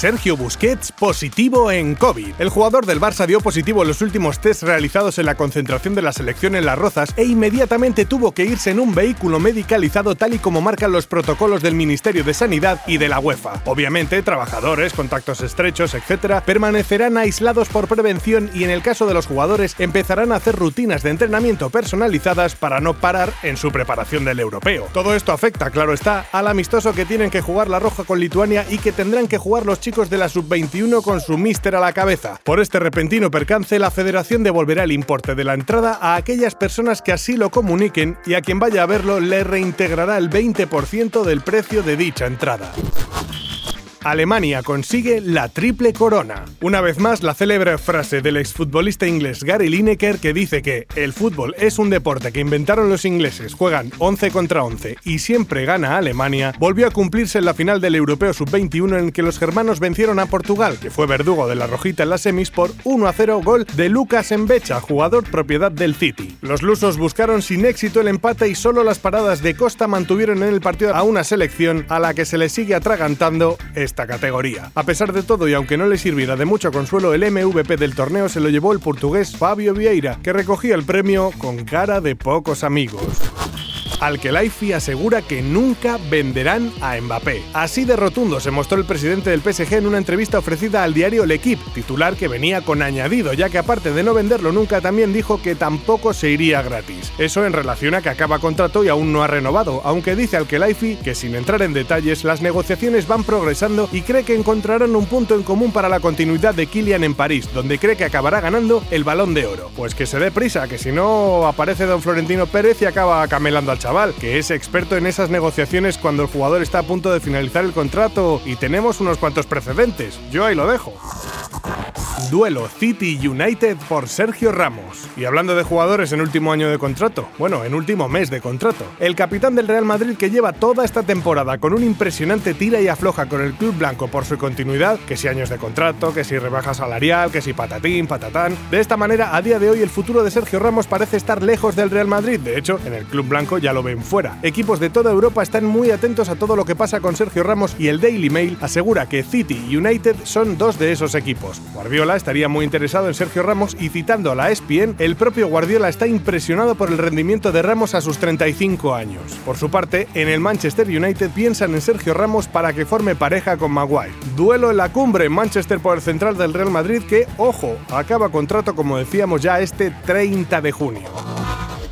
Sergio Busquets positivo en COVID. El jugador del Barça dio positivo en los últimos test realizados en la concentración de la selección en Las Rozas e inmediatamente tuvo que irse en un vehículo medicalizado tal y como marcan los protocolos del Ministerio de Sanidad y de la UEFA. Obviamente, trabajadores, contactos estrechos, etc., permanecerán aislados por prevención y en el caso de los jugadores empezarán a hacer rutinas de entrenamiento personalizadas para no parar en su preparación del europeo. Todo esto afecta, claro está, al amistoso que tienen que jugar la Roja con Lituania y que tendrán que jugar los chicos de la sub-21 con su míster a la cabeza. Por este repentino percance, la federación devolverá el importe de la entrada a aquellas personas que así lo comuniquen y a quien vaya a verlo le reintegrará el 20% del precio de dicha entrada. Alemania consigue la triple corona. Una vez más, la célebre frase del exfutbolista inglés Gary Lineker que dice que el fútbol es un deporte que inventaron los ingleses, juegan 11 contra 11 y siempre gana Alemania, volvió a cumplirse en la final del Europeo Sub-21 en que los germanos vencieron a Portugal, que fue verdugo de la rojita en las semis por 1 a 0 gol de Lucas Embecha, jugador propiedad del City. Los lusos buscaron sin éxito el empate y solo las paradas de Costa mantuvieron en el partido a una selección a la que se le sigue atragantando esta categoría. A pesar de todo y aunque no le sirviera de mucho consuelo, el MVP del torneo se lo llevó el portugués Fabio Vieira, que recogía el premio con cara de pocos amigos. Al-Khelaifi asegura que nunca venderán a Mbappé. Así de rotundo se mostró el presidente del PSG en una entrevista ofrecida al diario L'Equipe, titular que venía con añadido, ya que aparte de no venderlo nunca también dijo que tampoco se iría gratis. Eso en relación a que acaba contrato y aún no ha renovado, aunque dice Al-Khelaifi que sin entrar en detalles las negociaciones van progresando y cree que encontrarán un punto en común para la continuidad de Kylian en París, donde cree que acabará ganando el Balón de Oro. Pues que se dé prisa, que si no aparece don Florentino Pérez y acaba camelando al chaval que es experto en esas negociaciones cuando el jugador está a punto de finalizar el contrato y tenemos unos cuantos precedentes. Yo ahí lo dejo. Duelo City United por Sergio Ramos. Y hablando de jugadores en último año de contrato, bueno, en último mes de contrato, el capitán del Real Madrid que lleva toda esta temporada con un impresionante tira y afloja con el club blanco por su continuidad, que si años de contrato, que si rebaja salarial, que si patatín, patatán. De esta manera, a día de hoy el futuro de Sergio Ramos parece estar lejos del Real Madrid. De hecho, en el club blanco ya lo ven fuera. Equipos de toda Europa están muy atentos a todo lo que pasa con Sergio Ramos y el Daily Mail asegura que City United son dos de esos equipos. Guardiola estaría muy interesado en Sergio Ramos y citando a la ESPN, el propio Guardiola está impresionado por el rendimiento de Ramos a sus 35 años. Por su parte, en el Manchester United piensan en Sergio Ramos para que forme pareja con Maguire. Duelo en la cumbre en Manchester por el central del Real Madrid que, ojo, acaba contrato como decíamos ya este 30 de junio.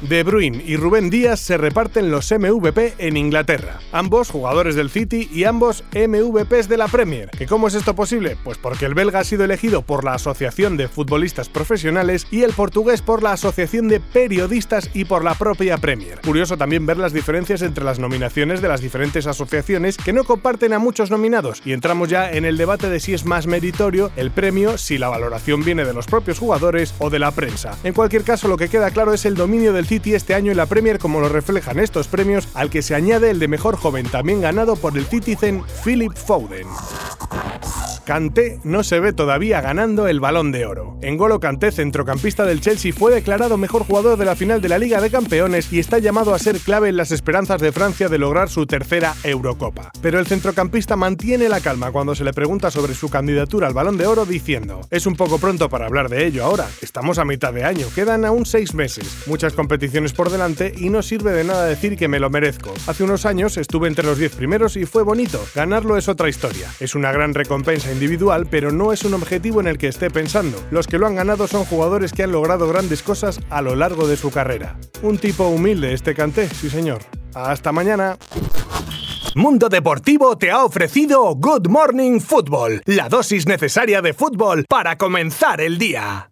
De Bruyne y Rubén Díaz se reparten los MVP en Inglaterra. Ambos jugadores del City y ambos MVPs de la Premier. ¿Que cómo es esto posible? Pues porque el belga ha sido elegido por la Asociación de Futbolistas Profesionales y el portugués por la Asociación de Periodistas y por la propia Premier. Curioso también ver las diferencias entre las nominaciones de las diferentes asociaciones que no comparten a muchos nominados y entramos ya en el debate de si es más meritorio el premio si la valoración viene de los propios jugadores o de la prensa. En cualquier caso lo que queda claro es el dominio del City este año en la Premier como lo reflejan estos premios, al que se añade el de mejor joven también ganado por el Citizen Philip Foden. Kanté no se ve todavía ganando el balón de oro. Engolo Kanté, centrocampista del Chelsea, fue declarado mejor jugador de la final de la Liga de Campeones y está llamado a ser clave en las esperanzas de Francia de lograr su tercera Eurocopa. Pero el centrocampista mantiene la calma cuando se le pregunta sobre su candidatura al balón de oro diciendo, es un poco pronto para hablar de ello ahora, estamos a mitad de año, quedan aún seis meses, muchas competiciones por delante y no sirve de nada decir que me lo merezco. Hace unos años estuve entre los diez primeros y fue bonito, ganarlo es otra historia. Es una gran recompensa individual, pero no es un objetivo en el que esté pensando. Los que lo han ganado son jugadores que han logrado grandes cosas a lo largo de su carrera. Un tipo humilde este Canté, sí señor. Hasta mañana. Mundo Deportivo te ha ofrecido Good Morning Football, la dosis necesaria de fútbol para comenzar el día.